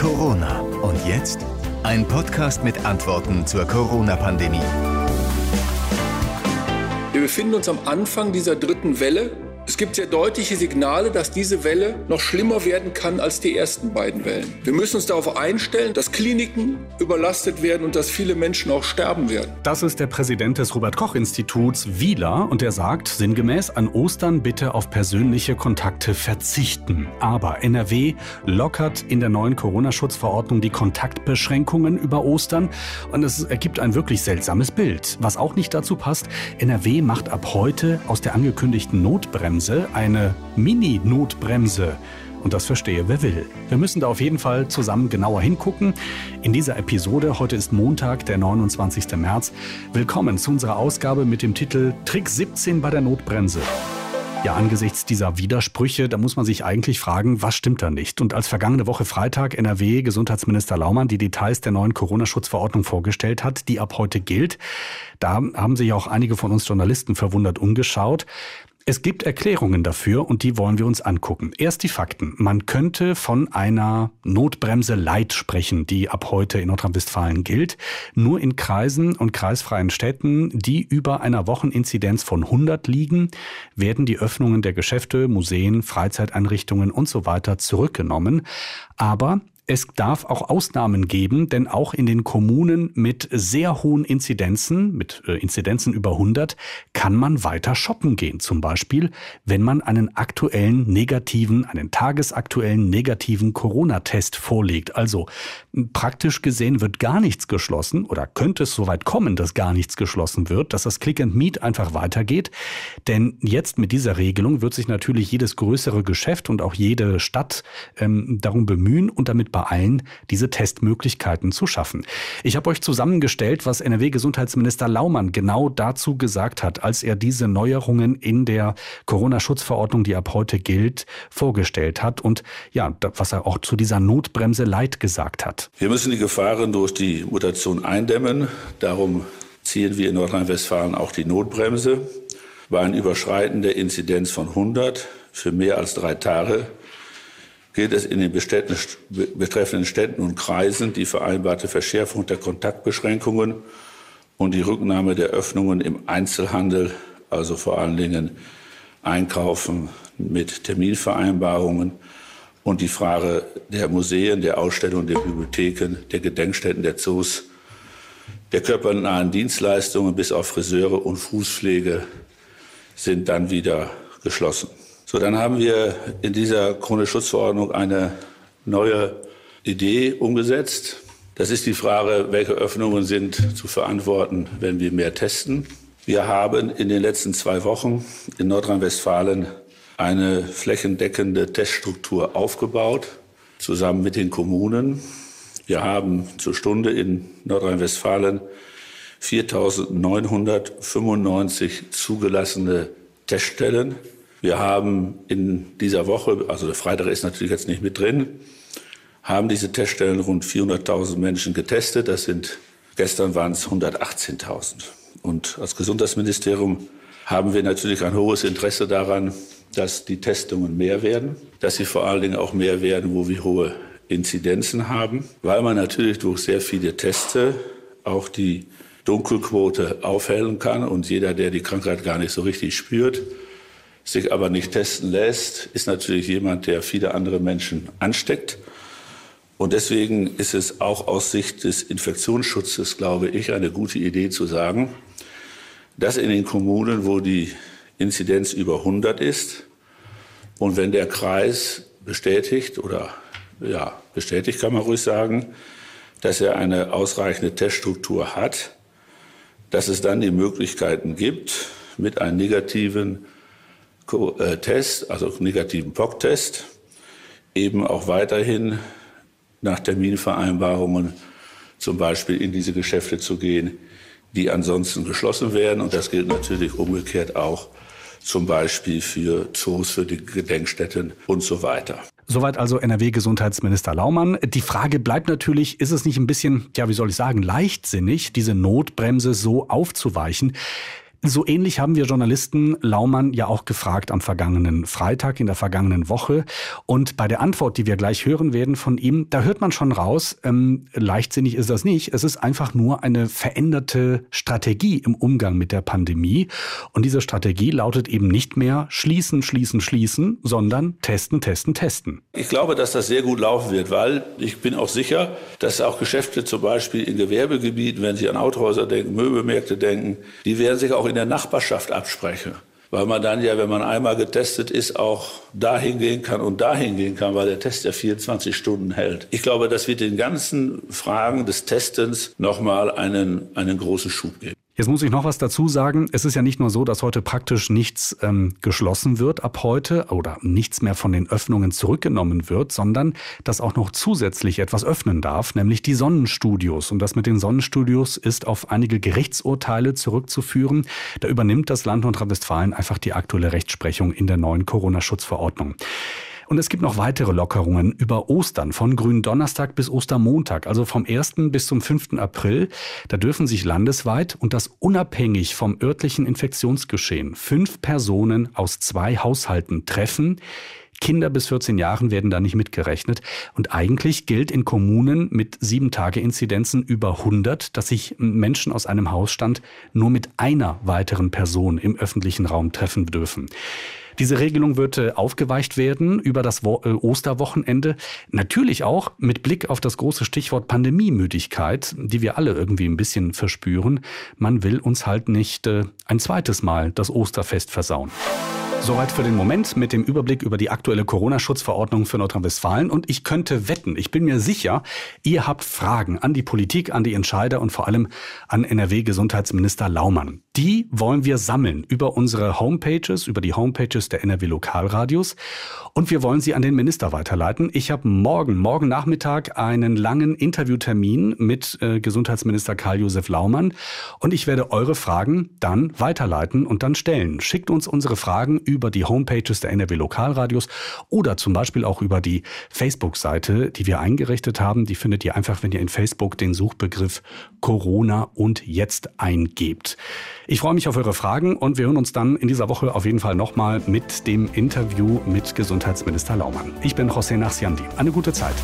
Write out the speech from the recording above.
Corona. Und jetzt ein Podcast mit Antworten zur Corona-Pandemie. Wir befinden uns am Anfang dieser dritten Welle es gibt sehr deutliche Signale, dass diese Welle noch schlimmer werden kann als die ersten beiden Wellen. Wir müssen uns darauf einstellen, dass Kliniken überlastet werden und dass viele Menschen auch sterben werden. Das ist der Präsident des Robert Koch Instituts, Wieler, und er sagt sinngemäß, an Ostern bitte auf persönliche Kontakte verzichten. Aber NRW lockert in der neuen Corona-Schutzverordnung die Kontaktbeschränkungen über Ostern und es ergibt ein wirklich seltsames Bild. Was auch nicht dazu passt, NRW macht ab heute aus der angekündigten Notbremse Notbremse eine Mini-Notbremse. Und das verstehe wer will. Wir müssen da auf jeden Fall zusammen genauer hingucken. In dieser Episode, heute ist Montag, der 29. März. Willkommen zu unserer Ausgabe mit dem Titel Trick 17 bei der Notbremse. Ja, angesichts dieser Widersprüche, da muss man sich eigentlich fragen, was stimmt da nicht? Und als vergangene Woche Freitag NRW Gesundheitsminister Laumann die Details der neuen Corona-Schutzverordnung vorgestellt hat, die ab heute gilt, da haben sich auch einige von uns Journalisten verwundert umgeschaut. Es gibt Erklärungen dafür und die wollen wir uns angucken. Erst die Fakten. Man könnte von einer Notbremse Light sprechen, die ab heute in Nordrhein-Westfalen gilt. Nur in Kreisen und kreisfreien Städten, die über einer Wocheninzidenz von 100 liegen, werden die Öffnungen der Geschäfte, Museen, Freizeiteinrichtungen und so weiter zurückgenommen. Aber es darf auch Ausnahmen geben, denn auch in den Kommunen mit sehr hohen Inzidenzen, mit äh, Inzidenzen über 100, kann man weiter shoppen gehen. Zum Beispiel, wenn man einen aktuellen negativen, einen tagesaktuellen negativen Corona-Test vorlegt. Also praktisch gesehen wird gar nichts geschlossen oder könnte es soweit kommen, dass gar nichts geschlossen wird, dass das Click and Meet einfach weitergeht. Denn jetzt mit dieser Regelung wird sich natürlich jedes größere Geschäft und auch jede Stadt ähm, darum bemühen und damit beeilen, diese Testmöglichkeiten zu schaffen. Ich habe euch zusammengestellt, was NRW-Gesundheitsminister Laumann genau dazu gesagt hat, als er diese Neuerungen in der Corona-Schutzverordnung, die ab heute gilt, vorgestellt hat und ja, was er auch zu dieser Notbremse Leid gesagt hat. Wir müssen die Gefahren durch die Mutation eindämmen. Darum ziehen wir in Nordrhein-Westfalen auch die Notbremse. Bei einem Überschreiten der Inzidenz von 100 für mehr als drei Tage gilt es in den betreffenden Städten und Kreisen die vereinbarte Verschärfung der Kontaktbeschränkungen und die Rücknahme der Öffnungen im Einzelhandel, also vor allen Dingen Einkaufen mit Terminvereinbarungen und die Frage der Museen, der Ausstellungen, der Bibliotheken, der Gedenkstätten, der Zoos, der körpernahen Dienstleistungen bis auf Friseure und Fußpflege sind dann wieder geschlossen. So, dann haben wir in dieser Krone-Schutzverordnung eine neue Idee umgesetzt. Das ist die Frage, welche Öffnungen sind zu verantworten, wenn wir mehr testen. Wir haben in den letzten zwei Wochen in Nordrhein-Westfalen eine flächendeckende Teststruktur aufgebaut, zusammen mit den Kommunen. Wir haben zur Stunde in Nordrhein-Westfalen 4.995 zugelassene Teststellen. Wir haben in dieser Woche, also der Freitag ist natürlich jetzt nicht mit drin, haben diese Teststellen rund 400.000 Menschen getestet. Das sind, gestern waren es 118.000. Und als Gesundheitsministerium haben wir natürlich ein hohes Interesse daran, dass die Testungen mehr werden, dass sie vor allen Dingen auch mehr werden, wo wir hohe Inzidenzen haben, weil man natürlich durch sehr viele Teste auch die Dunkelquote aufhellen kann und jeder, der die Krankheit gar nicht so richtig spürt, sich aber nicht testen lässt, ist natürlich jemand, der viele andere Menschen ansteckt. Und deswegen ist es auch aus Sicht des Infektionsschutzes, glaube ich, eine gute Idee zu sagen, dass in den Kommunen, wo die Inzidenz über 100 ist und wenn der Kreis bestätigt oder ja, bestätigt kann man ruhig sagen, dass er eine ausreichende Teststruktur hat, dass es dann die Möglichkeiten gibt, mit einem negativen Test, also negativen POC-Test, eben auch weiterhin nach Terminvereinbarungen zum Beispiel in diese Geschäfte zu gehen, die ansonsten geschlossen werden. Und das gilt natürlich umgekehrt auch zum Beispiel für Zoos, für die Gedenkstätten und so weiter. Soweit also NRW-Gesundheitsminister Laumann. Die Frage bleibt natürlich, ist es nicht ein bisschen, ja, wie soll ich sagen, leichtsinnig, diese Notbremse so aufzuweichen? So ähnlich haben wir Journalisten Laumann ja auch gefragt am vergangenen Freitag, in der vergangenen Woche. Und bei der Antwort, die wir gleich hören werden von ihm, da hört man schon raus, ähm, leichtsinnig ist das nicht. Es ist einfach nur eine veränderte Strategie im Umgang mit der Pandemie. Und diese Strategie lautet eben nicht mehr schließen, schließen, schließen, sondern testen, testen, testen. Ich glaube, dass das sehr gut laufen wird, weil ich bin auch sicher, dass auch Geschäfte zum Beispiel in Gewerbegebieten, wenn Sie an Autohäuser denken, Möbelmärkte denken, die werden sich auch in der Nachbarschaft absprechen. Weil man dann ja, wenn man einmal getestet ist, auch dahin gehen kann und dahin gehen kann, weil der Test ja 24 Stunden hält. Ich glaube, das wird den ganzen Fragen des Testens nochmal einen, einen großen Schub geben. Jetzt muss ich noch was dazu sagen. Es ist ja nicht nur so, dass heute praktisch nichts ähm, geschlossen wird ab heute oder nichts mehr von den Öffnungen zurückgenommen wird, sondern dass auch noch zusätzlich etwas öffnen darf, nämlich die Sonnenstudios. Und das mit den Sonnenstudios ist auf einige Gerichtsurteile zurückzuführen. Da übernimmt das Land Nordrhein-Westfalen einfach die aktuelle Rechtsprechung in der neuen Corona-Schutzverordnung. Und es gibt noch weitere Lockerungen über Ostern, von Gründonnerstag bis Ostermontag, also vom 1. bis zum 5. April. Da dürfen sich landesweit und das unabhängig vom örtlichen Infektionsgeschehen fünf Personen aus zwei Haushalten treffen. Kinder bis 14 Jahren werden da nicht mitgerechnet. Und eigentlich gilt in Kommunen mit sieben Tage Inzidenzen über 100, dass sich Menschen aus einem Hausstand nur mit einer weiteren Person im öffentlichen Raum treffen dürfen. Diese Regelung wird äh, aufgeweicht werden über das Wo äh, Osterwochenende. Natürlich auch mit Blick auf das große Stichwort Pandemiemüdigkeit, die wir alle irgendwie ein bisschen verspüren. Man will uns halt nicht äh, ein zweites Mal das Osterfest versauen. Soweit für den Moment mit dem Überblick über die aktuelle Corona-Schutzverordnung für Nordrhein-Westfalen. Und ich könnte wetten, ich bin mir sicher, ihr habt Fragen an die Politik, an die Entscheider und vor allem an NRW-Gesundheitsminister Laumann. Die wollen wir sammeln über unsere Homepages, über die Homepages der NRW-Lokalradios. Und wir wollen sie an den Minister weiterleiten. Ich habe morgen, morgen Nachmittag einen langen Interviewtermin mit äh, Gesundheitsminister Karl-Josef Laumann. Und ich werde eure Fragen dann weiterleiten und dann stellen. Schickt uns unsere Fragen über die Homepages der NRW Lokalradios oder zum Beispiel auch über die Facebook-Seite, die wir eingerichtet haben. Die findet ihr einfach, wenn ihr in Facebook den Suchbegriff Corona und jetzt eingebt. Ich freue mich auf eure Fragen und wir hören uns dann in dieser Woche auf jeden Fall nochmal mit dem Interview mit Gesundheitsminister Laumann. Ich bin José Nachsiandi. Eine gute Zeit.